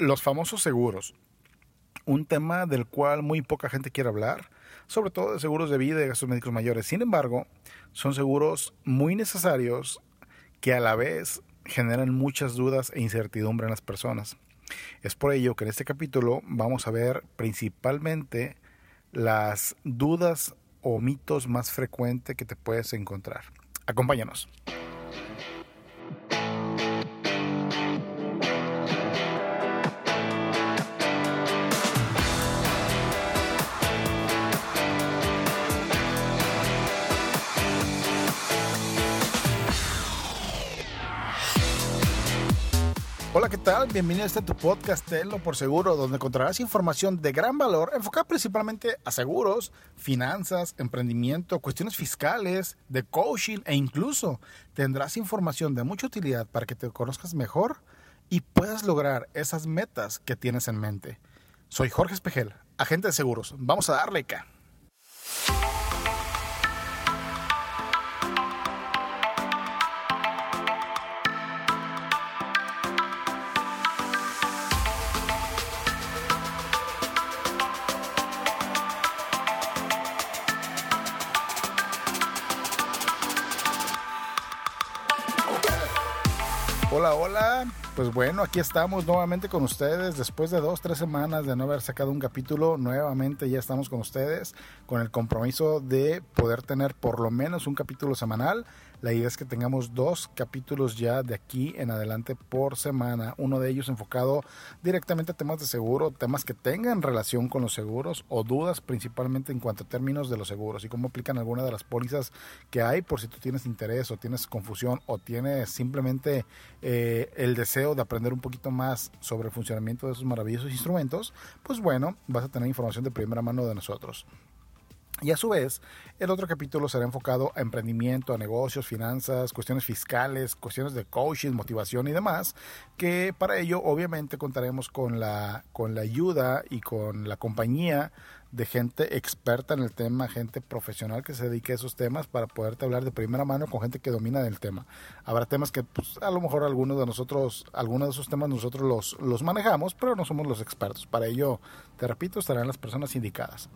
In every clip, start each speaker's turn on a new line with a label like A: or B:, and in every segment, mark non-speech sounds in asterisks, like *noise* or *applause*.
A: Los famosos seguros. Un tema del cual muy poca gente quiere hablar, sobre todo de seguros de vida y gastos médicos mayores. Sin embargo, son seguros muy necesarios que a la vez generan muchas dudas e incertidumbre en las personas. Es por ello que en este capítulo vamos a ver principalmente las dudas o mitos más frecuentes que te puedes encontrar. Acompáñanos. Hola, ¿qué tal? Bienvenido a este tu podcast Telo por Seguro, donde encontrarás información de gran valor enfocada principalmente a seguros, finanzas, emprendimiento, cuestiones fiscales, de coaching e incluso tendrás información de mucha utilidad para que te conozcas mejor y puedas lograr esas metas que tienes en mente. Soy Jorge Espejel, agente de seguros. Vamos a darle acá. Hola, hola. Pues bueno, aquí estamos nuevamente con ustedes. Después de dos, tres semanas de no haber sacado un capítulo, nuevamente ya estamos con ustedes con el compromiso de poder tener por lo menos un capítulo semanal. La idea es que tengamos dos capítulos ya de aquí en adelante por semana. Uno de ellos enfocado directamente a temas de seguro, temas que tengan relación con los seguros o dudas principalmente en cuanto a términos de los seguros y cómo aplican algunas de las pólizas que hay por si tú tienes interés o tienes confusión o tienes simplemente eh, el deseo de aprender un poquito más sobre el funcionamiento de esos maravillosos instrumentos, pues bueno, vas a tener información de primera mano de nosotros. Y a su vez, el otro capítulo será enfocado a emprendimiento, a negocios, finanzas, cuestiones fiscales, cuestiones de coaching, motivación y demás, que para ello obviamente contaremos con la, con la ayuda y con la compañía de gente experta en el tema, gente profesional que se dedique a esos temas para poderte hablar de primera mano con gente que domina del tema. Habrá temas que pues, a lo mejor algunos de nosotros, algunos de esos temas nosotros los, los manejamos, pero no somos los expertos. Para ello, te repito, estarán las personas indicadas.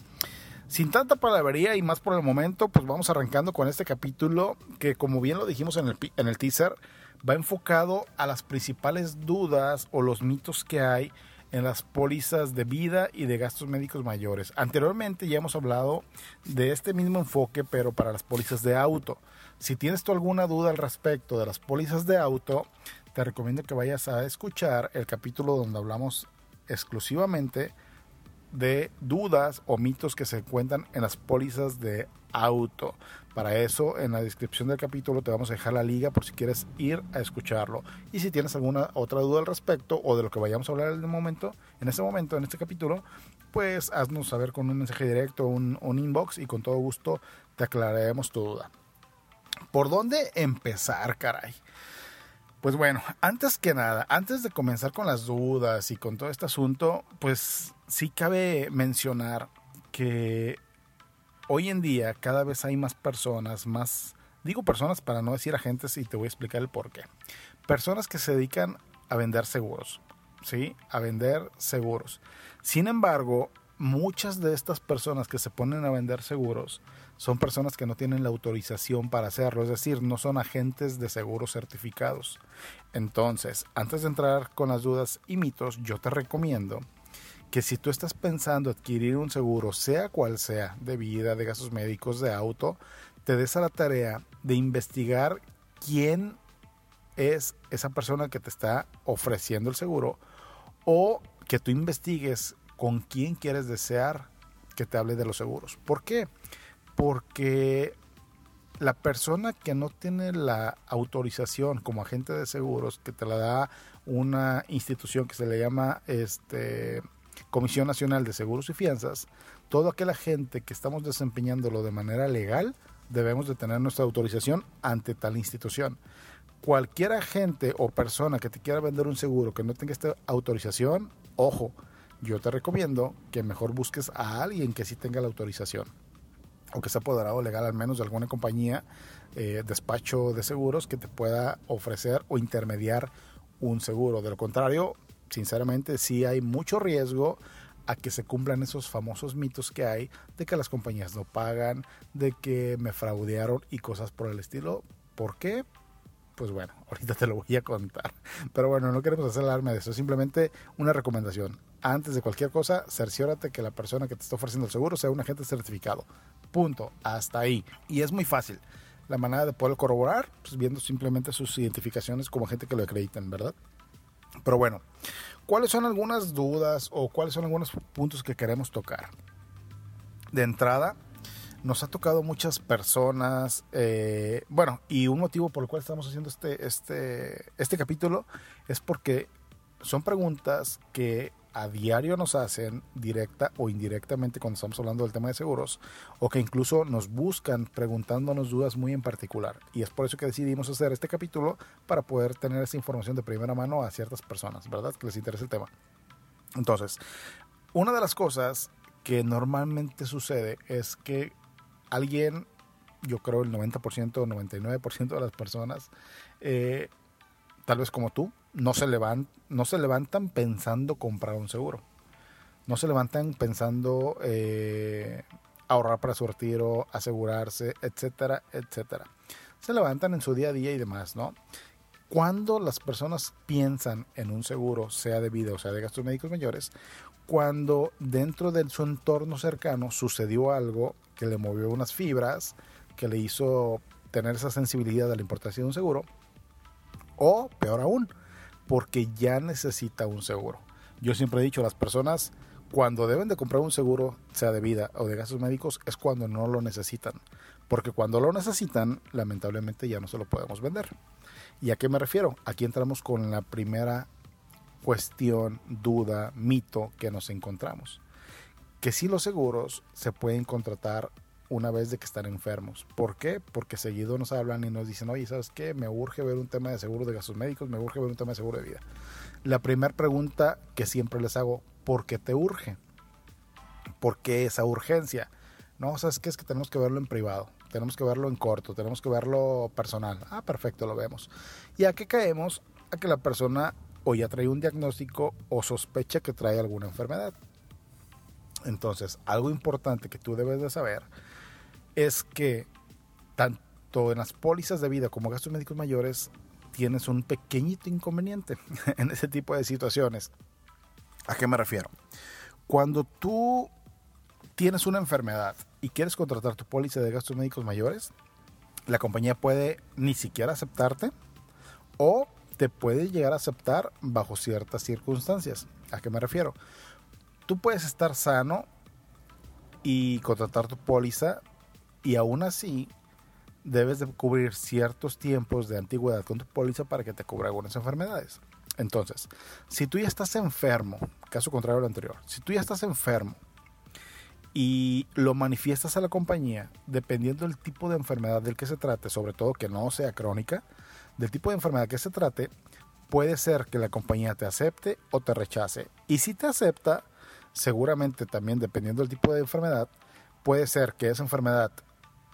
A: Sin tanta palabrería y más por el momento, pues vamos arrancando con este capítulo que como bien lo dijimos en el, en el teaser, va enfocado a las principales dudas o los mitos que hay en las pólizas de vida y de gastos médicos mayores. Anteriormente ya hemos hablado de este mismo enfoque, pero para las pólizas de auto. Si tienes tú alguna duda al respecto de las pólizas de auto, te recomiendo que vayas a escuchar el capítulo donde hablamos exclusivamente de dudas o mitos que se encuentran en las pólizas de auto. Para eso, en la descripción del capítulo te vamos a dejar la liga por si quieres ir a escucharlo. Y si tienes alguna otra duda al respecto o de lo que vayamos a hablar en el momento, en este momento, en este capítulo, pues haznos saber con un mensaje directo, un, un inbox y con todo gusto te aclararemos tu duda. ¿Por dónde empezar, caray? Pues bueno, antes que nada, antes de comenzar con las dudas y con todo este asunto, pues sí cabe mencionar que hoy en día cada vez hay más personas, más, digo personas para no decir agentes y te voy a explicar el por qué. Personas que se dedican a vender seguros, ¿sí? A vender seguros. Sin embargo, muchas de estas personas que se ponen a vender seguros son personas que no tienen la autorización para hacerlo, es decir, no son agentes de seguros certificados. Entonces, antes de entrar con las dudas y mitos, yo te recomiendo que si tú estás pensando adquirir un seguro, sea cual sea, de vida, de gastos médicos, de auto, te des a la tarea de investigar quién es esa persona que te está ofreciendo el seguro o que tú investigues con quién quieres desear que te hable de los seguros. ¿Por qué? Porque la persona que no tiene la autorización como agente de seguros, que te la da una institución que se le llama este, Comisión Nacional de Seguros y Fianzas, toda aquella gente que estamos desempeñándolo de manera legal, debemos de tener nuestra autorización ante tal institución. Cualquier agente o persona que te quiera vender un seguro que no tenga esta autorización, ojo, yo te recomiendo que mejor busques a alguien que sí tenga la autorización o que sea apoderado legal al menos de alguna compañía, eh, despacho de seguros que te pueda ofrecer o intermediar un seguro. De lo contrario, sinceramente sí hay mucho riesgo a que se cumplan esos famosos mitos que hay de que las compañías no pagan, de que me fraudearon y cosas por el estilo. ¿Por qué? Pues bueno, *laughs* ahorita te lo voy a contar. Pero bueno, no queremos hacer alarme de eso, simplemente una recomendación. Antes de cualquier cosa, cerciórate que la persona que te está ofreciendo el seguro sea un agente certificado. Punto. Hasta ahí. Y es muy fácil. La manera de poder corroborar, pues viendo simplemente sus identificaciones como gente que lo acrediten, ¿verdad? Pero bueno, ¿cuáles son algunas dudas o cuáles son algunos puntos que queremos tocar? De entrada, nos ha tocado muchas personas, eh, bueno, y un motivo por el cual estamos haciendo este, este, este capítulo es porque son preguntas que a diario nos hacen, directa o indirectamente cuando estamos hablando del tema de seguros, o que incluso nos buscan preguntándonos dudas muy en particular. Y es por eso que decidimos hacer este capítulo para poder tener esa información de primera mano a ciertas personas, ¿verdad? Que les interese el tema. Entonces, una de las cosas que normalmente sucede es que alguien, yo creo el 90% o 99% de las personas, eh, tal vez como tú, no se, levantan, no se levantan pensando comprar un seguro. No se levantan pensando eh, ahorrar para su retiro, asegurarse, etcétera, etcétera. Se levantan en su día a día y demás, ¿no? Cuando las personas piensan en un seguro, sea de vida o sea de gastos médicos mayores, cuando dentro de su entorno cercano sucedió algo que le movió unas fibras, que le hizo tener esa sensibilidad de la importancia de un seguro, o peor aún, porque ya necesita un seguro. Yo siempre he dicho, las personas cuando deben de comprar un seguro, sea de vida o de gastos médicos, es cuando no lo necesitan. Porque cuando lo necesitan, lamentablemente ya no se lo podemos vender. ¿Y a qué me refiero? Aquí entramos con la primera cuestión, duda, mito que nos encontramos. Que si los seguros se pueden contratar una vez de que están enfermos. ¿Por qué? Porque seguido nos hablan y nos dicen, oye, ¿sabes qué? Me urge ver un tema de seguro de gastos médicos, me urge ver un tema de seguro de vida. La primera pregunta que siempre les hago, ¿por qué te urge? ¿Por qué esa urgencia? No, ¿sabes qué? Es que tenemos que verlo en privado, tenemos que verlo en corto, tenemos que verlo personal. Ah, perfecto, lo vemos. ¿Y a qué caemos? A que la persona o ya trae un diagnóstico o sospecha que trae alguna enfermedad. Entonces, algo importante que tú debes de saber es que tanto en las pólizas de vida como gastos médicos mayores tienes un pequeñito inconveniente *laughs* en ese tipo de situaciones. ¿A qué me refiero? Cuando tú tienes una enfermedad y quieres contratar tu póliza de gastos médicos mayores, la compañía puede ni siquiera aceptarte o te puede llegar a aceptar bajo ciertas circunstancias. ¿A qué me refiero? Tú puedes estar sano y contratar tu póliza y aún así debes de cubrir ciertos tiempos de antigüedad con tu póliza para que te cubra algunas enfermedades. Entonces, si tú ya estás enfermo, caso contrario a lo anterior, si tú ya estás enfermo y lo manifiestas a la compañía, dependiendo del tipo de enfermedad del que se trate, sobre todo que no sea crónica, del tipo de enfermedad que se trate, puede ser que la compañía te acepte o te rechace. Y si te acepta, seguramente también dependiendo del tipo de enfermedad, puede ser que esa enfermedad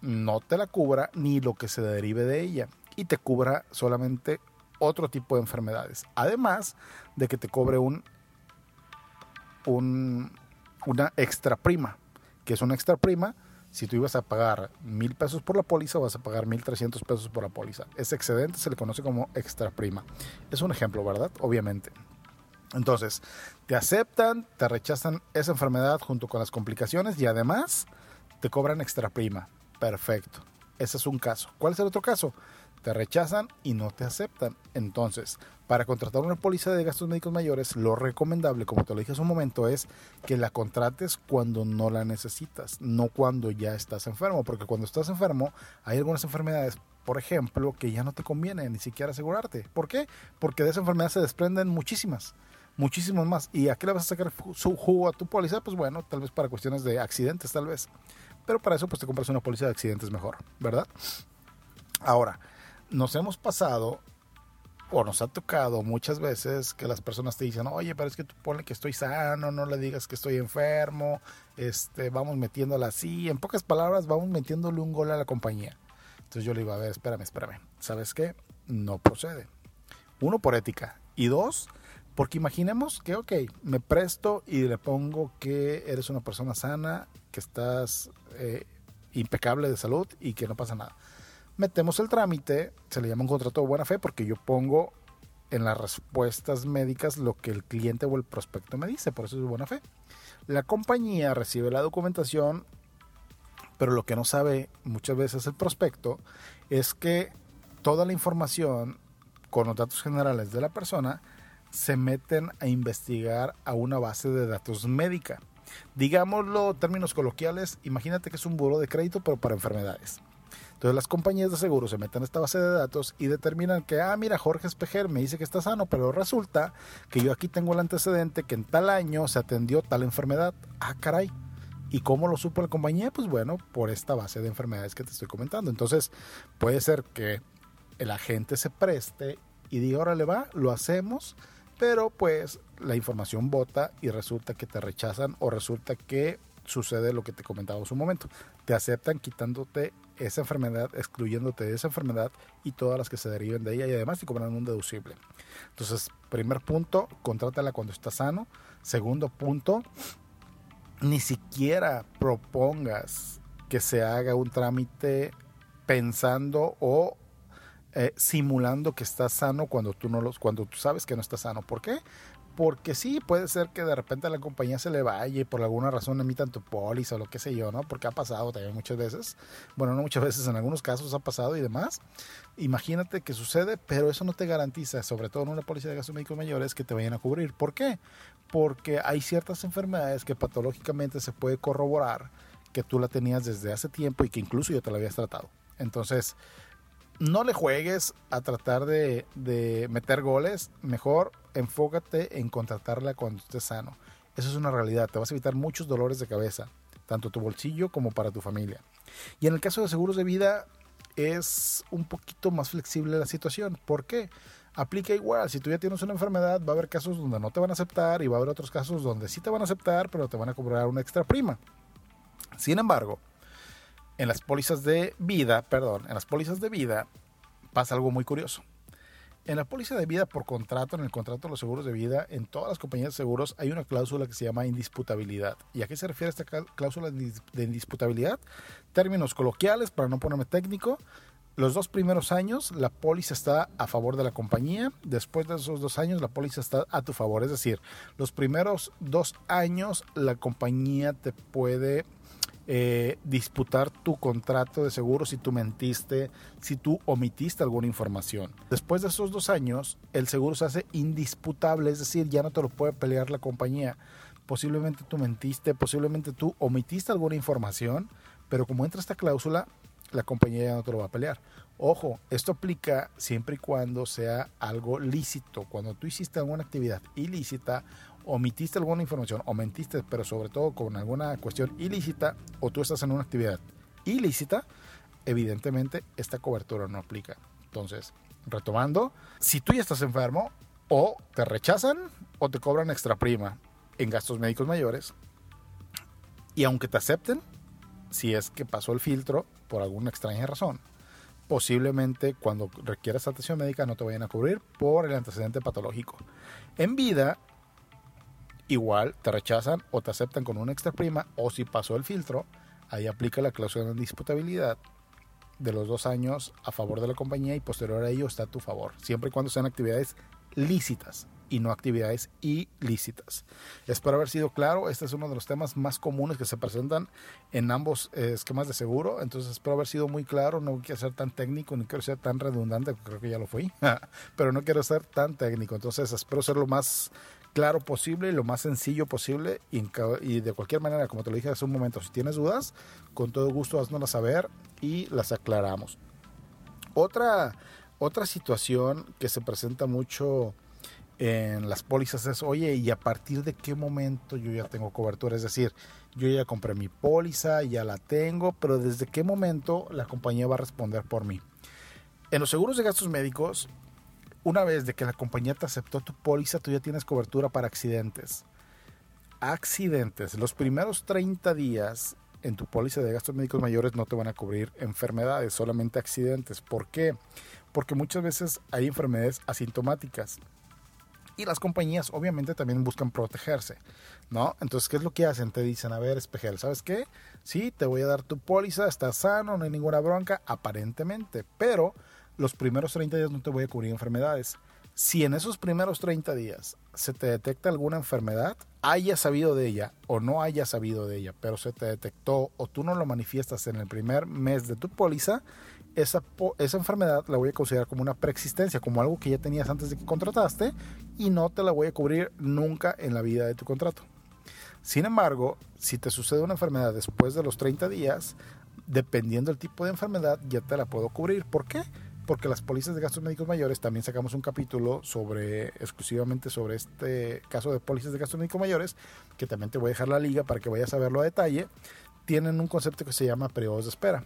A: no te la cubra ni lo que se derive de ella y te cubra solamente otro tipo de enfermedades. Además de que te cobre un, un una extra prima, que es una extra prima. Si tú ibas a pagar mil pesos por la póliza, vas a pagar mil trescientos pesos por la póliza. Ese excedente se le conoce como extra prima. Es un ejemplo, ¿verdad? Obviamente. Entonces, te aceptan, te rechazan esa enfermedad junto con las complicaciones y además te cobran extra prima. Perfecto. Ese es un caso. ¿Cuál es el otro caso? Te rechazan y no te aceptan. Entonces, para contratar una póliza de gastos médicos mayores, lo recomendable, como te lo dije hace un momento, es que la contrates cuando no la necesitas, no cuando ya estás enfermo, porque cuando estás enfermo hay algunas enfermedades, por ejemplo, que ya no te conviene ni siquiera asegurarte. ¿Por qué? Porque de esa enfermedad se desprenden muchísimas muchísimas más. ¿Y a qué le vas a sacar su jugo a tu póliza? Pues bueno, tal vez para cuestiones de accidentes, tal vez. Pero para eso pues te compras una póliza de accidentes mejor, ¿verdad? Ahora, nos hemos pasado o nos ha tocado muchas veces que las personas te dicen, oye, pero es que tú ponle que estoy sano, no le digas que estoy enfermo, este, vamos metiéndola así. En pocas palabras, vamos metiéndole un gol a la compañía. Entonces yo le digo, a ver, espérame, espérame. ¿Sabes qué? No procede. Uno, por ética. Y dos, Porque imaginemos que, ok, me presto y le pongo que eres una persona sana, que estás eh, impecable de salud y que no pasa nada. Metemos el trámite, se le llama un contrato de buena fe porque yo pongo en las respuestas médicas lo que el cliente o el prospecto me dice, por eso es buena fe. La compañía recibe la documentación, pero lo que no sabe muchas veces el prospecto es que toda la información con los datos generales de la persona se meten a investigar a una base de datos médica. Digámoslo términos coloquiales, imagínate que es un buro de crédito pero para enfermedades. Entonces las compañías de seguro se meten a esta base de datos y determinan que, ah, mira, Jorge Espejer me dice que está sano, pero resulta que yo aquí tengo el antecedente que en tal año se atendió tal enfermedad. Ah, caray. ¿Y cómo lo supo la compañía? Pues bueno, por esta base de enfermedades que te estoy comentando. Entonces, puede ser que el agente se preste y diga, órale va, lo hacemos, pero pues la información vota y resulta que te rechazan o resulta que sucede lo que te comentaba hace un momento. Te aceptan quitándote esa enfermedad, excluyéndote de esa enfermedad y todas las que se deriven de ella y además te cobran un deducible. Entonces, primer punto, contrátala cuando está sano. Segundo punto, ni siquiera propongas que se haga un trámite pensando o eh, simulando que estás sano cuando tú no los, cuando tú sabes que no estás sano. ¿Por qué? porque sí, puede ser que de repente la compañía se le vaya y por alguna razón emitan tu póliza o lo que sé yo, ¿no? Porque ha pasado también muchas veces. Bueno, no muchas veces, en algunos casos ha pasado y demás. Imagínate que sucede, pero eso no te garantiza, sobre todo en una póliza de gastos médicos mayores, que te vayan a cubrir. ¿Por qué? Porque hay ciertas enfermedades que patológicamente se puede corroborar que tú la tenías desde hace tiempo y que incluso yo te la habías tratado. Entonces, no le juegues a tratar de, meter goles, mejor enfócate en contratarla cuando estés sano. Eso es una realidad, te vas a evitar muchos dolores de cabeza, tanto tu bolsillo como para tu familia. Y en el caso de seguros de vida es un poquito más flexible la situación. ¿Por qué? Aplica igual, si tú ya tienes una enfermedad, va a haber casos donde no te van a aceptar y va a haber otros casos donde sí te van a aceptar, pero te van a cobrar una extra prima. Sin embargo, en las pólizas de vida, perdón, en las pólizas de vida pasa algo muy curioso. En la póliza de vida por contrato, en el contrato de los seguros de vida, en todas las compañías de seguros hay una cláusula que se llama indisputabilidad. ¿Y a qué se refiere esta cláusula de indisputabilidad? Términos coloquiales, para no ponerme técnico, los dos primeros años la póliza está a favor de la compañía, después de esos dos años la póliza está a tu favor, es decir, los primeros dos años la compañía te puede eh, disputar tu contrato de seguro si tú mentiste, si tú omitiste alguna información. Después de esos dos años, el seguro se hace indisputable, es decir, ya no te lo puede pelear la compañía. Posiblemente tú mentiste, posiblemente tú omitiste alguna información, pero como entra esta cláusula, la compañía ya no te lo va a pelear. Ojo, esto aplica siempre y cuando sea algo lícito. Cuando tú hiciste alguna actividad ilícita omitiste alguna información o mentiste, pero sobre todo con alguna cuestión ilícita, o tú estás en una actividad ilícita, evidentemente esta cobertura no aplica. Entonces, retomando, si tú ya estás enfermo, o te rechazan o te cobran extra prima en gastos médicos mayores, y aunque te acepten, si es que pasó el filtro por alguna extraña razón, posiblemente cuando requieras atención médica no te vayan a cubrir por el antecedente patológico. En vida, igual te rechazan o te aceptan con una extra prima o si pasó el filtro, ahí aplica la cláusula de disputabilidad de los dos años a favor de la compañía y posterior a ello está a tu favor, siempre y cuando sean actividades lícitas y no actividades ilícitas. Espero haber sido claro, este es uno de los temas más comunes que se presentan en ambos eh, esquemas de seguro, entonces espero haber sido muy claro, no quiero ser tan técnico, ni quiero ser tan redundante, creo que ya lo fui, *laughs* pero no quiero ser tan técnico, entonces espero ser lo más claro posible, lo más sencillo posible y, de cualquier manera, como te lo dije hace un momento, si tienes dudas, con todo gusto haznoslas saber y las aclaramos. Otra, otra situación que se presenta mucho en las pólizas es, oye, ¿y a partir de qué momento yo ya tengo cobertura? Es decir, yo ya compré mi póliza, ya la tengo, pero ¿desde qué momento la compañía va a responder por mí? En los seguros de gastos médicos una vez de que la compañía te aceptó tu póliza, tú ya tienes cobertura para accidentes. Accidentes. Los primeros 30 días en tu póliza de gastos médicos mayores no te van a cubrir enfermedades, solamente accidentes. ¿Por qué? Porque muchas veces hay enfermedades asintomáticas. Y las compañías obviamente también buscan protegerse, ¿no? Entonces, ¿qué es lo que hacen? Te dicen, a ver, espejel, ¿sabes qué? Sí, te voy a dar tu póliza, estás sano, no hay ninguna bronca, aparentemente, pero los primeros 30 días no te voy a cubrir enfermedades. Si en esos primeros 30 días se te detecta alguna enfermedad, haya sabido de ella o no haya sabido de ella, pero se te detectó o tú no lo manifiestas en el primer mes de tu póliza, esa, esa enfermedad la voy a considerar como una preexistencia, como algo que ya tenías antes de que contrataste y no te la voy a cubrir nunca en la vida de tu contrato. Sin embargo, si te sucede una enfermedad después de los 30 días, dependiendo del tipo de enfermedad, ya te la puedo cubrir. ¿Por qué? Porque las pólizas de gastos médicos mayores, también sacamos un capítulo sobre exclusivamente sobre este caso de pólizas de gastos médicos mayores, que también te voy a dejar la liga para que vayas a verlo a detalle, tienen un concepto que se llama periodos de espera.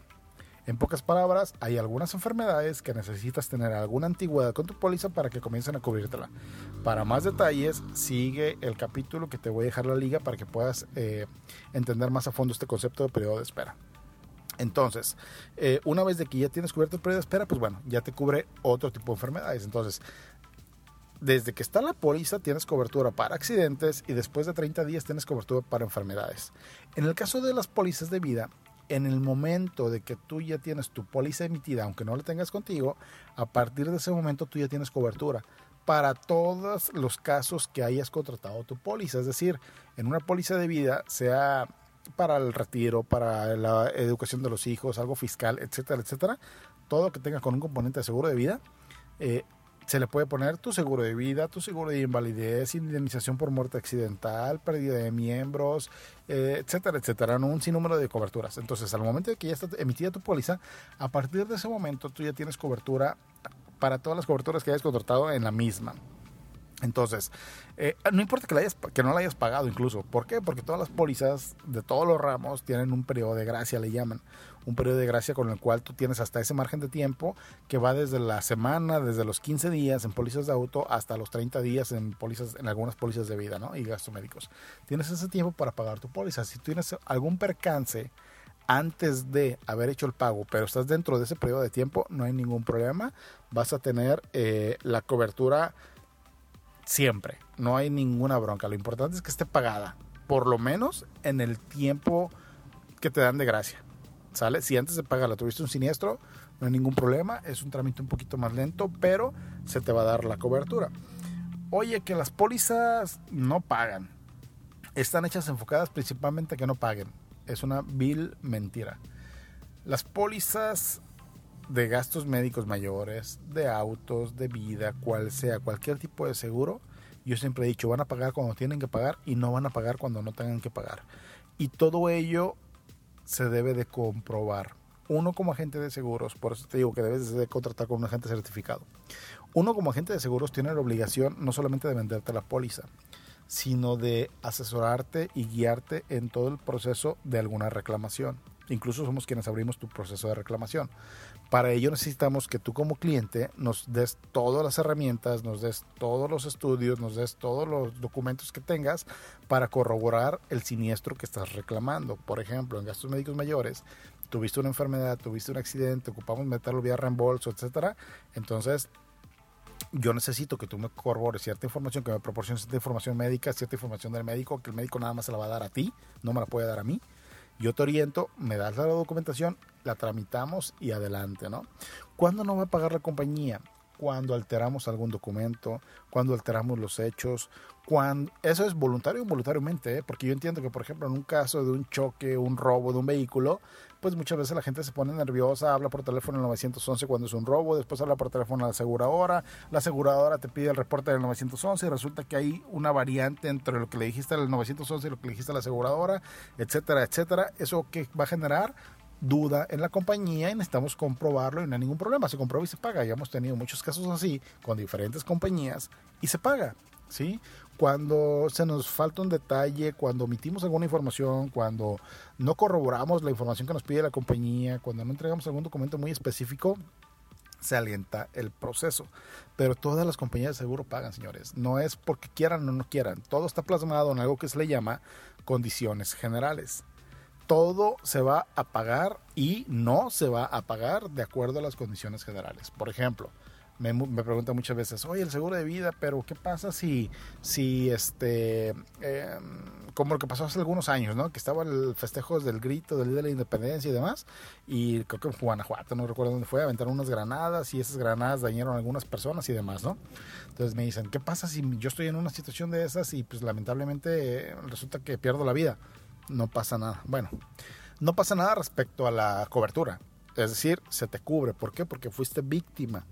A: En pocas palabras, hay algunas enfermedades que necesitas tener alguna antigüedad con tu póliza para que comiencen a cubrírtela. Para más detalles, sigue el capítulo que te voy a dejar la liga para que puedas eh, entender más a fondo este concepto de periodo de espera. Entonces, eh, una vez de que ya tienes cubierto el periodo de espera, pues bueno, ya te cubre otro tipo de enfermedades. Entonces, desde que está la póliza tienes cobertura para accidentes y después de 30 días tienes cobertura para enfermedades. En el caso de las pólizas de vida, en el momento de que tú ya tienes tu póliza emitida, aunque no la tengas contigo, a partir de ese momento tú ya tienes cobertura para todos los casos que hayas contratado tu póliza. Es decir, en una póliza de vida, sea para el retiro, para la educación de los hijos, algo fiscal, etcétera, etcétera, todo que tenga con un componente de seguro de vida, eh, se le puede poner tu seguro de vida, tu seguro de invalidez, indemnización por muerte accidental, pérdida de miembros, eh, etcétera, etcétera, un sinnúmero de coberturas. Entonces, al momento de que ya está emitida tu póliza, a partir de ese momento tú ya tienes cobertura para todas las coberturas que hayas contratado en la misma. Entonces, eh, no importa que, no la hayas pagado incluso. ¿Por qué? Porque todas las pólizas de todos los ramos tienen un periodo de gracia, le llaman. Un periodo de gracia con el cual tú tienes hasta ese margen de tiempo que va desde la semana, desde los 15 días en pólizas de auto hasta los 30 días en pólizas, en algunas pólizas de vida ¿no? y gastos médicos. Tienes ese tiempo para pagar tu póliza. Si tienes algún percance antes de haber hecho el pago, pero estás dentro de ese periodo de tiempo, no hay ningún problema. Vas a tener eh, la cobertura siempre. No hay ninguna bronca. Lo importante es que esté pagada, por lo menos en el tiempo que te dan de gracia. ¿Sale? Si antes de pagarla tuviste un siniestro, no hay ningún problema. Es un trámite un poquito más lento, pero se te va a dar la cobertura. Oye, que las pólizas no pagan. Están hechas enfocadas principalmente a que no paguen. Es una vil mentira. Las pólizas de gastos médicos mayores, de autos, de vida, cual sea, cualquier tipo de seguro, yo siempre he dicho, van a pagar cuando tienen que pagar y no van a pagar cuando no tengan que pagar. Y todo ello se debe de comprobar. Uno como agente de seguros, por eso te digo que debes de contratar con un agente certificado. Uno como agente de seguros tiene la obligación no solamente de venderte la póliza, sino de asesorarte y guiarte en todo el proceso de alguna reclamación. Incluso somos quienes abrimos tu proceso de reclamación. Para ello necesitamos que tú como cliente nos des todas las herramientas, nos des todos los estudios, nos des todos los documentos que tengas para corroborar el siniestro que estás reclamando. Por ejemplo, en gastos médicos mayores, tuviste una enfermedad, tuviste un accidente, ocupamos meterlo vía reembolso, etcétera. Entonces, yo necesito que tú me corrobores cierta información, que me proporciones cierta información médica, cierta información del médico, que el médico nada más se la va a dar a ti, no me la puede dar a mí yo te oriento, me das la documentación, la tramitamos y adelante, ¿no? ¿Cuándo no va a pagar la compañía? Cuando alteramos algún documento, cuando alteramos los hechos, cuando eso es voluntario o involuntariamente, ¿eh? porque yo entiendo que, por ejemplo, en un caso de un choque, un robo de un vehículo, pues muchas veces la gente se pone nerviosa, habla por teléfono el 911 cuando es un robo, después habla por teléfono a la aseguradora, la aseguradora te pide el reporte del 911 y resulta que hay una variante entre lo que le dijiste al 911 y lo que le dijiste a la aseguradora, etcétera, etcétera. Eso que va a generar duda en la compañía y necesitamos comprobarlo y no hay ningún problema. Se comprueba y se paga. Ya hemos tenido muchos casos así con diferentes compañías y se paga. ¿sí? Cuando se nos falta un detalle, cuando omitimos alguna información, cuando no corroboramos la información que nos pide la compañía, cuando no entregamos algún documento muy específico, se alienta el proceso. Pero todas las compañías de seguro pagan, señores. No es porque quieran o no quieran. Todo está plasmado en algo que se le llama condiciones generales. Todo se va a pagar y no se va a pagar de acuerdo a las condiciones generales. Por ejemplo, me, me preguntan muchas veces, oye, el seguro de vida, pero ¿qué pasa si, si este, eh, como lo que pasó hace algunos años, ¿no? Que estaba el festejo del grito del Día de la Independencia y demás, y creo que en Guanajuato, no recuerdo dónde fue, aventaron unas granadas y esas granadas dañaron a algunas personas y demás, ¿no? Entonces me dicen, ¿qué pasa si yo estoy en una situación de esas y pues lamentablemente resulta que pierdo la vida? No pasa nada. Bueno, no pasa nada respecto a la cobertura. Es decir, se te cubre. ¿Por qué? Porque fuiste víctima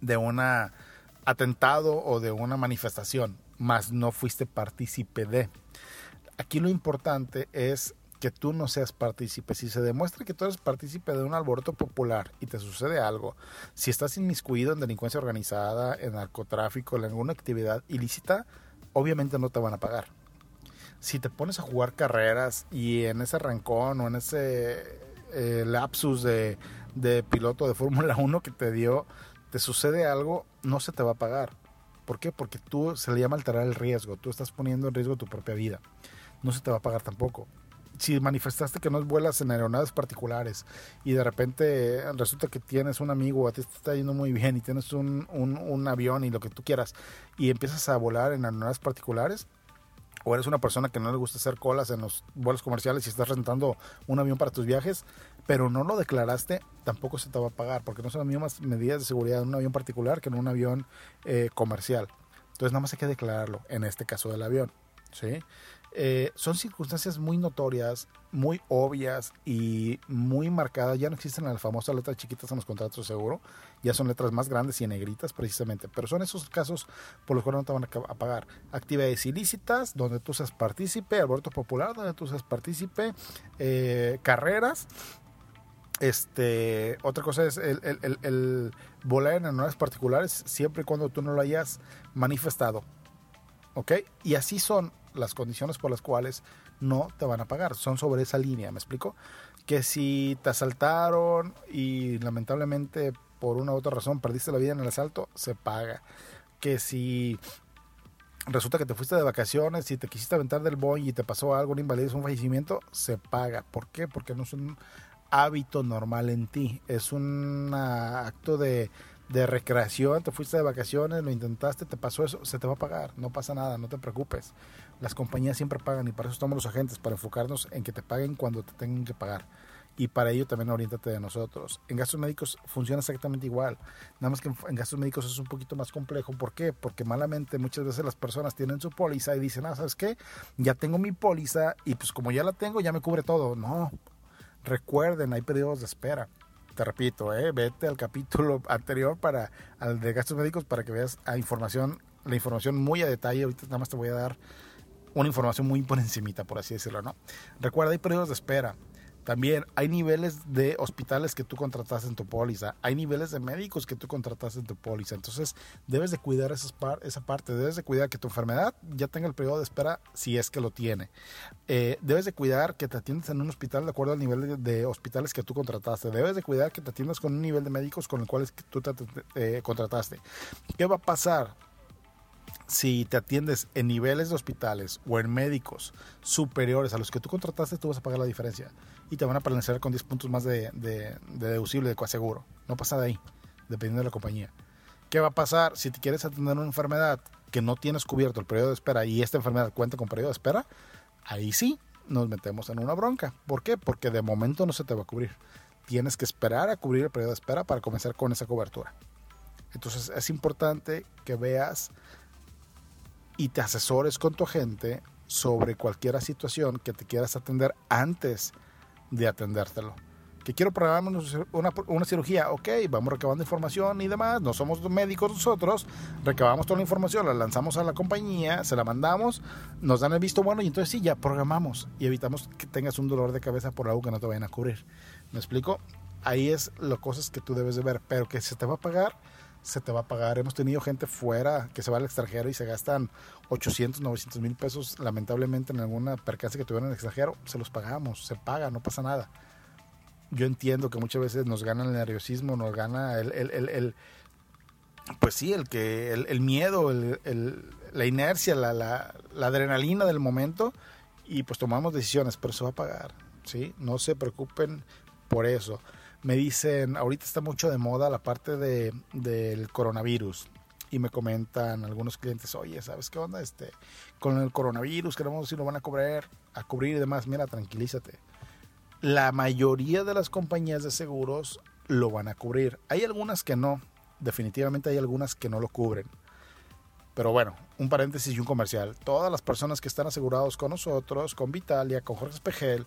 A: de un atentado o de una manifestación, más no fuiste partícipe de. Aquí lo importante es que tú no seas partícipe. Si se demuestra que tú eres partícipe de un alboroto popular y te sucede algo, si estás inmiscuido en delincuencia organizada, en narcotráfico, en alguna actividad ilícita, obviamente no te van a pagar. Si te pones a jugar carreras y en ese rancón o en ese eh, lapsus de, piloto de Fórmula *laughs* 1 que te dio, te sucede algo, no se te va a pagar. ¿Por qué? Porque tú se le llama alterar el riesgo. Tú estás poniendo en riesgo tu propia vida. No se te va a pagar tampoco. Si manifestaste que no vuelas en aeronaves particulares y de repente resulta que tienes un amigo, a ti te está yendo muy bien y tienes un avión y lo que tú quieras y empiezas a volar en aeronaves particulares, o eres una persona que no le gusta hacer colas en los vuelos comerciales y estás rentando un avión para tus viajes, pero no lo declaraste, tampoco se te va a pagar, porque no son las mismas medidas de seguridad en un avión particular que en un avión eh, comercial. Entonces nada más hay que declararlo, en este caso del avión. ¿sí? Eh, son circunstancias muy notorias, muy obvias y muy marcadas. Ya no existen las famosas letras chiquitas en los contratos de seguro, ya son letras más grandes y negritas precisamente. Pero son esos casos por los cuales no te van a pagar. Actividades ilícitas, donde tú seas partícipe, aborto popular, donde tú seas partícipe, eh, carreras. Este, otra cosa es el, el, el volar en anuales particulares siempre y cuando tú no lo hayas manifestado. ¿Ok? Y así son las condiciones por las cuales no te van a pagar. Son sobre esa línea, ¿me explico? Que si te asaltaron y lamentablemente por una u otra razón perdiste la vida en el asalto, se paga. Que si resulta que te fuiste de vacaciones y te quisiste aventar del boy y te pasó algo, una invalidez, un fallecimiento, se paga. ¿Por qué? Porque no es un hábito normal en ti, es un acto de de recreación, te fuiste de vacaciones, lo intentaste, te pasó eso, se te va a pagar, no pasa nada, no te preocupes. Las compañías siempre pagan y para eso estamos los agentes, para enfocarnos en que te paguen cuando te tengan que pagar. Y para ello también orientate de nosotros. En gastos médicos funciona exactamente igual. Nada más que en gastos médicos es un poquito más complejo. ¿Por qué? Porque malamente muchas veces las personas tienen su póliza y dicen, ah, ¿sabes qué? Ya tengo mi póliza y pues como ya la tengo, ya me cubre todo. No, recuerden, hay periodos de espera te repito, eh, vete al capítulo *laughs* anterior para al de gastos médicos para que veas a información, la información muy a detalle. Ahorita nada más te voy a dar una información muy por encimita, por así decirlo, ¿no? Recuerda, hay periodos de espera. También hay niveles de hospitales que tú contrataste en tu póliza, hay niveles de médicos que tú contrataste en tu póliza. Entonces, debes de cuidar esas esa parte, debes de cuidar que tu enfermedad ya tenga el periodo de espera si es que lo tiene. Eh, debes de cuidar que te atiendas en un hospital de acuerdo al nivel de, hospitales que tú contrataste. Debes de cuidar que te atiendas con un nivel de médicos con el cual tú te, eh, contrataste. ¿Qué va a pasar? si te atiendes en niveles de hospitales o en médicos superiores a los que tú contrataste, tú vas a pagar la diferencia y te van a penalizar con 10 puntos más de, de, de deducible de coaseguro. No pasa de ahí, dependiendo de la compañía. ¿Qué va a pasar si te quieres atender una enfermedad que no tienes cubierto el periodo de espera y esta enfermedad cuenta con periodo de espera? Ahí sí nos metemos en una bronca. ¿Por qué? Porque de momento no se te va a cubrir. Tienes que esperar a cubrir el periodo de espera para comenzar con esa cobertura. Entonces es importante que veas y te asesores con tu agente sobre cualquier situación que te quieras atender antes atendértelo. Que quiero programar una, una, cirugía, ok, vamos recabando información y demás, no somos médicos nosotros, recabamos toda la información, la lanzamos a la compañía, se la mandamos, nos dan el visto bueno y entonces sí, ya programamos y evitamos que tengas un dolor de cabeza por algo que no te vayan a cubrir. ¿Me explico? Ahí es las cosas que tú debes de ver, pero que se te va a pagar se te va a pagar. Hemos tenido gente fuera que se va al extranjero y se gastan 800, 900 mil pesos, lamentablemente en alguna percance que tuvieron en el extranjero, se los pagamos, se paga, no pasa nada. Yo entiendo que muchas veces nos gana el nerviosismo, nos gana el, el, el, pues sí, el que el, miedo, la inercia, la, la, la adrenalina del momento y pues tomamos decisiones, pero se va a pagar, ¿sí? No se preocupen por eso. Me dicen, ahorita está mucho de moda la parte de, del coronavirus y me comentan algunos clientes, oye, ¿sabes qué onda? Este, con el coronavirus, queremos si lo van a cubrir, a cubrir y demás. Mira, tranquilízate. La mayoría de las compañías de seguros lo van a cubrir. Hay algunas que no. Definitivamente hay algunas que no lo cubren. Pero bueno, un paréntesis y un comercial. Todas las personas que están asegurados con nosotros, con Vitalia, con Jorge Espejel,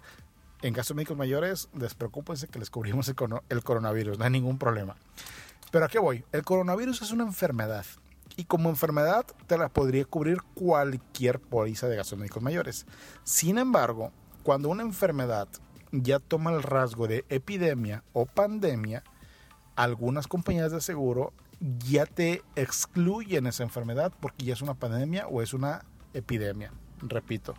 A: en casos médicos mayores, despreocúpense que les cubrimos el, coronavirus, no hay ningún problema. Pero a qué voy? El coronavirus es una enfermedad y como enfermedad te la podría cubrir cualquier póliza de gastos médicos mayores. Sin embargo, cuando una enfermedad ya toma el rasgo de epidemia o pandemia, algunas compañías de seguro ya te excluyen esa enfermedad porque ya es una pandemia o es una epidemia. Repito,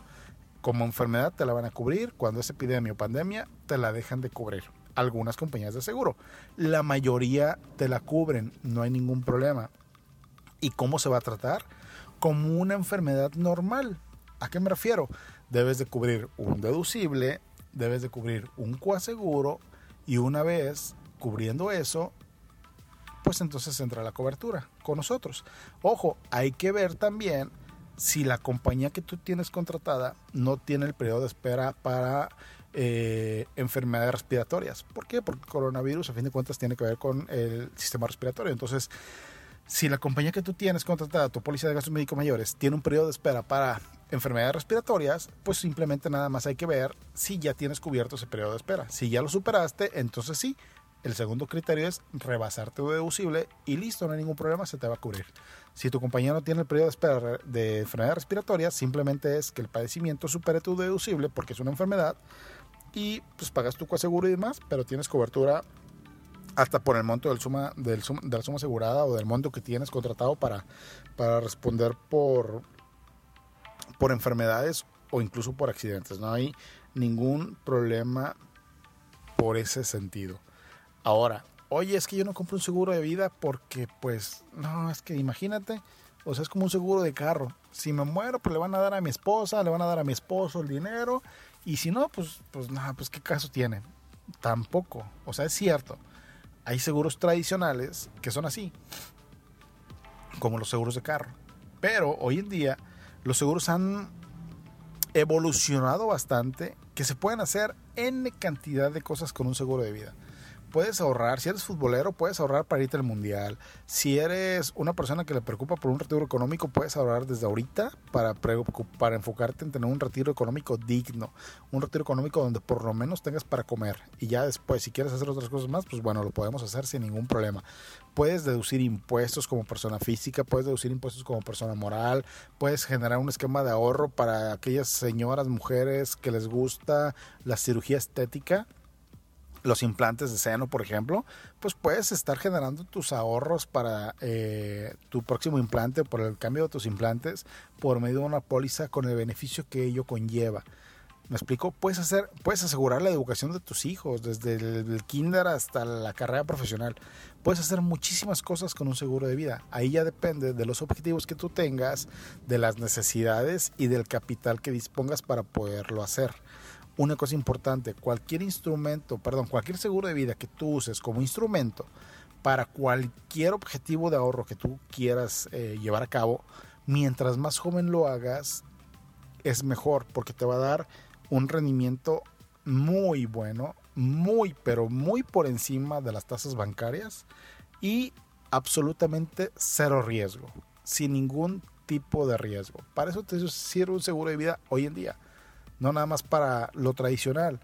A: como enfermedad te la van a cubrir, cuando es epidemia o pandemia te la dejan de cubrir. Algunas compañías de seguro. La mayoría te la cubren, no hay ningún problema. ¿Y cómo se va a tratar? Como una enfermedad normal. ¿A qué me refiero? Debes de cubrir un deducible, debes de cubrir un coaseguro y una vez cubriendo eso, pues entonces entra la cobertura con nosotros. Ojo, hay que ver también si la compañía que tú tienes contratada no tiene el periodo de espera para eh, enfermedades respiratorias. ¿Por qué? Porque coronavirus a fin de cuentas tiene que ver con el sistema respiratorio. Entonces, si la compañía que tú tienes contratada, tu póliza de gastos médicos mayores, tiene un periodo de espera para enfermedades respiratorias, pues simplemente nada más hay que ver si ya tienes cubierto ese periodo de espera. Si ya lo superaste, entonces sí. El segundo criterio es rebasar tu deducible y listo, no hay ningún problema, se te va a cubrir. Si tu compañía no tiene el periodo de espera de enfermedad respiratoria, simplemente es que el padecimiento supere tu deducible porque es una enfermedad y pues pagas tu coaseguro y demás, pero tienes cobertura hasta por el monto del suma, del de la suma asegurada o del monto que tienes contratado para, para responder por, por enfermedades o incluso por accidentes. No hay ningún problema por ese sentido. Ahora, oye, es que yo no compro un seguro de vida porque, pues, no, es que imagínate, o sea, es como un seguro de carro. Si me muero, pues le van a dar a mi esposa, le van a dar a mi esposo el dinero, y si no, pues, pues nada, pues qué caso tiene. Tampoco, o sea, es cierto. Hay seguros tradicionales que son así, como los seguros de carro. Pero hoy en día los seguros han evolucionado bastante, que se pueden hacer N cantidad de cosas con un seguro de vida puedes ahorrar, si eres futbolero, puedes ahorrar para irte al mundial. Si eres una persona que le preocupa por un retiro económico, puedes ahorrar desde ahorita para, para enfocarte en tener un retiro económico digno. Un retiro económico donde por lo menos tengas para comer. Y ya después, si quieres hacer otras cosas más, pues bueno, lo podemos hacer sin ningún problema. Puedes deducir impuestos como persona física, puedes deducir impuestos como persona moral, puedes generar un esquema de ahorro para aquellas señoras, mujeres que les gusta la cirugía estética los implantes de seno, por ejemplo, pues puedes estar generando tus ahorros para eh, tu próximo implante, por el cambio de tus implantes, por medio de una póliza con el beneficio que ello conlleva. ¿Me explico? Puedes hacer, puedes asegurar la educación de tus hijos, desde el, kinder hasta la carrera profesional. Puedes hacer muchísimas cosas con un seguro de vida. Ahí ya depende de los objetivos que tú tengas, de las necesidades y del capital que dispongas para poderlo hacer una cosa importante, cualquier instrumento, perdón, cualquier seguro de vida que tú uses como instrumento para cualquier objetivo de ahorro que tú quieras eh, llevar a cabo, mientras más joven lo hagas, es mejor porque te va a dar un rendimiento muy bueno, muy, pero muy por encima de las tasas bancarias y absolutamente cero riesgo, sin ningún tipo de riesgo. Para eso te sirve un seguro de vida hoy en día no nada más para lo tradicional.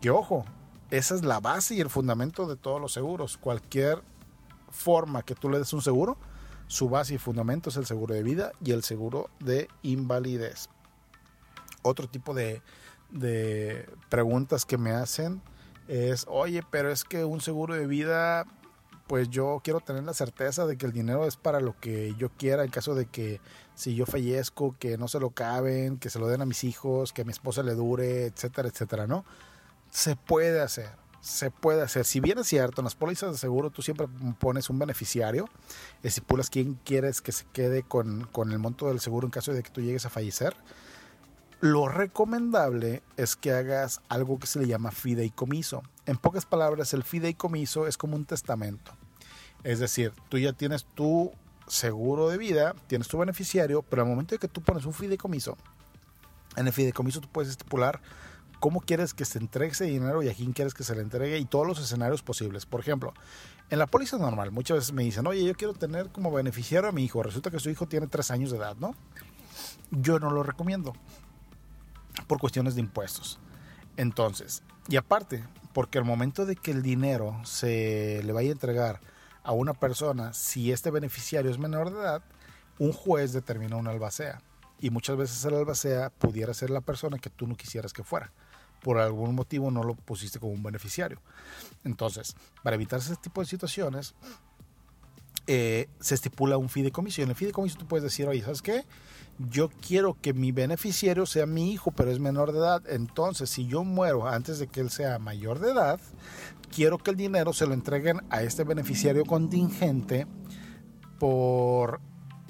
A: Que ojo, esa es la base y el fundamento de todos los seguros. Cualquier forma que tú le des un seguro, su base y fundamento es el seguro de vida y el seguro de invalidez. Otro tipo de, de preguntas que me hacen es, oye, pero es que un seguro de vida, pues yo quiero tener la certeza de que el dinero es para lo que yo quiera en caso de que si yo fallezco, que no se lo caben, que se lo den a mis hijos, que a mi esposa le dure, etcétera, etcétera, ¿no? Se puede hacer, se puede hacer. Si bien es cierto, en las pólizas de seguro tú siempre pones un beneficiario, estipulas quién quieres que se quede con, con el monto del seguro en caso de que tú llegues a fallecer. Lo recomendable es que hagas algo que se le llama fideicomiso. En pocas palabras, el fideicomiso es como un testamento. Es decir, tú ya tienes tu seguro de vida, tienes tu beneficiario, pero al momento de que tú pones un fideicomiso, en el fideicomiso tú puedes estipular cómo quieres que se entregue ese dinero y a quién quieres que se le entregue y todos los escenarios posibles. Por ejemplo, en la póliza normal, muchas veces me dicen, oye, yo quiero tener como beneficiario a mi hijo. Resulta que su hijo tiene tres años de edad, ¿no? Yo no lo recomiendo por cuestiones de impuestos. Entonces, y aparte, porque al momento de que el dinero se le vaya a entregar a una persona, si este beneficiario es menor de edad, un juez determina una albacea. Y muchas veces el albacea pudiera ser la persona que tú no quisieras que fuera. Por algún motivo no lo pusiste como un beneficiario. Entonces, para evitar ese tipo de situaciones, eh, se estipula un fideicomiso. Y en el fideicomiso tú puedes decir, oye, ¿sabes qué? Yo quiero que mi beneficiario sea mi hijo, pero es menor de edad. Entonces, si yo muero antes de que él sea mayor de edad, quiero que el dinero se lo entreguen a este beneficiario contingente por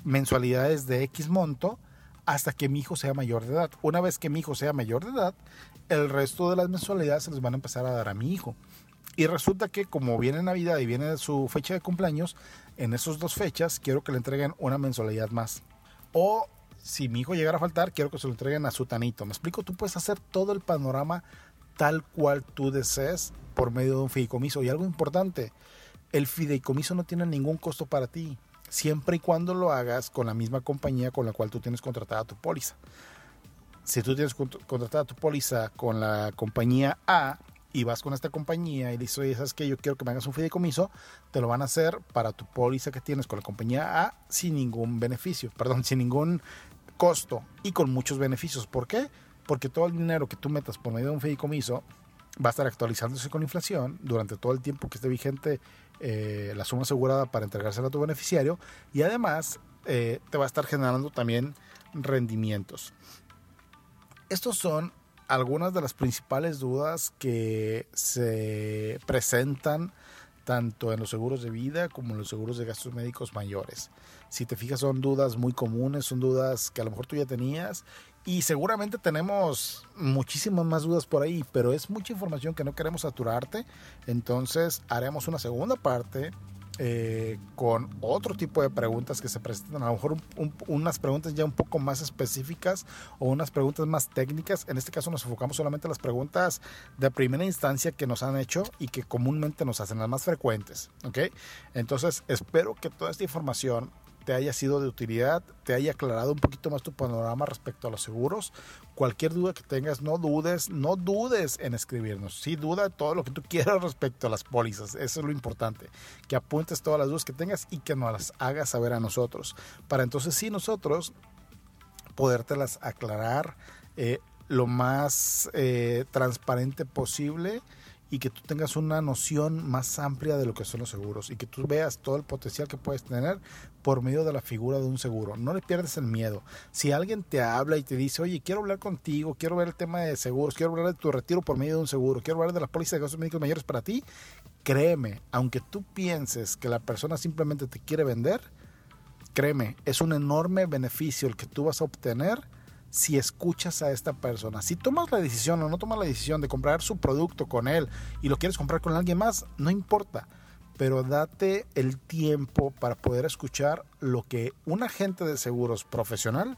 A: mensualidades de X monto hasta que mi hijo sea mayor de edad. Una vez que mi hijo sea mayor de edad, el resto de las mensualidades se les van a empezar a dar a mi hijo. Y resulta que como viene Navidad y viene su fecha de cumpleaños, en esas dos fechas quiero que le entreguen una mensualidad más. O si mi hijo llegara a faltar, quiero que se lo entreguen a su tanito. Me explico, tú puedes hacer todo el panorama tal cual tú desees por medio de un fideicomiso. Y algo importante, el fideicomiso no tiene ningún costo para ti, siempre y cuando lo hagas con la misma compañía con la cual tú tienes contratada tu póliza. Si tú tienes contratada tu póliza con la compañía A y vas con esta compañía y dices, oye, ¿sabes qué? Yo quiero que me hagas un fideicomiso, te lo van a hacer para tu póliza que tienes con la compañía A sin ningún beneficio, perdón, *laughs* sin ningún costo y con muchos beneficios. ¿Por qué? Porque todo el dinero que tú metas por medio de un fideicomiso va a estar actualizándose con inflación durante todo el tiempo que esté vigente eh, la suma asegurada para entregársela a tu beneficiario y además eh, te va a estar generando también rendimientos. Estos son algunas de las principales dudas que se presentan tanto en los seguros de vida como en los seguros de gastos médicos mayores. Si te fijas, son dudas muy comunes, son dudas que a lo mejor tú ya tenías y seguramente tenemos muchísimas más dudas por ahí, pero es mucha información que no queremos saturarte, entonces haremos una segunda parte eh, con otro tipo de preguntas que se presentan, a lo mejor unas preguntas ya un poco más específicas o unas preguntas más técnicas. En este caso nos enfocamos solamente en las preguntas de primera instancia que nos han hecho y que comúnmente nos hacen las más frecuentes. ¿ok? Entonces espero que toda esta información te haya sido de utilidad, te haya aclarado un poquito más tu panorama respecto a los seguros. Cualquier duda que tengas, no dudes, no dudes en escribirnos. Sí, duda todo lo que tú quieras respecto a las pólizas. Eso es lo importante. Que apuntes todas las dudas que tengas y que nos las hagas saber a nosotros. Para entonces sí nosotros podértelas aclarar eh, lo más eh, transparente posible y que tú tengas una noción más amplia de lo que son los seguros y que tú veas todo el potencial que puedes tener por medio de la figura de un seguro. No le pierdes el miedo. Si alguien te habla y te dice, oye, quiero hablar contigo, quiero ver el tema de seguros, quiero hablar de tu retiro por medio de un seguro, quiero hablar de las pólizas de gastos médicos mayores para ti, créeme, aunque tú pienses que la persona simplemente te quiere vender, créeme, es un enorme beneficio el que tú vas a obtener si escuchas a esta persona. Si tomas la decisión o no tomas la decisión de comprar su producto con él y lo quieres comprar con alguien más, no importa. Pero date el tiempo para poder escuchar lo que un agente de seguros profesional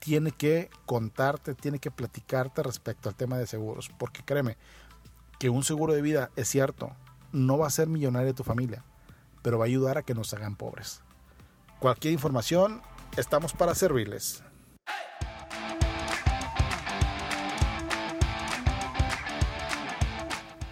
A: tiene que contarte, tiene que platicarte respecto al tema de seguros. Porque créeme, que un seguro de vida es cierto, no va a ser millonario tu familia, pero va a ayudar a que nos hagan pobres. Cualquier información, estamos para servirles.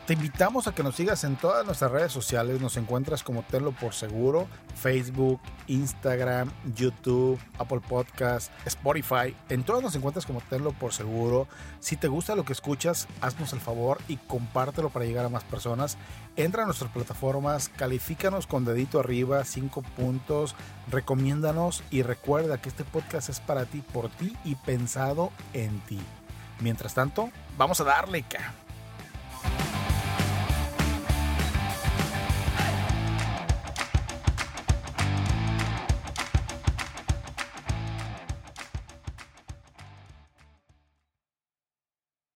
A: Te invitamos a que nos sigas en todas nuestras redes sociales. Nos encuentras como Tenlo por Seguro, Facebook, Instagram, YouTube, Apple Podcast, Spotify. En todas nos encuentras como Tenlo por Seguro. Si te gusta lo que escuchas, haznos el favor y compártelo para llegar a más personas. Entra a nuestras plataformas, califícanos con dedito arriba, cinco puntos, recomiéndanos y recuerda que este podcast es para ti, por ti y pensado en ti. Mientras tanto, vamos a darle, ca.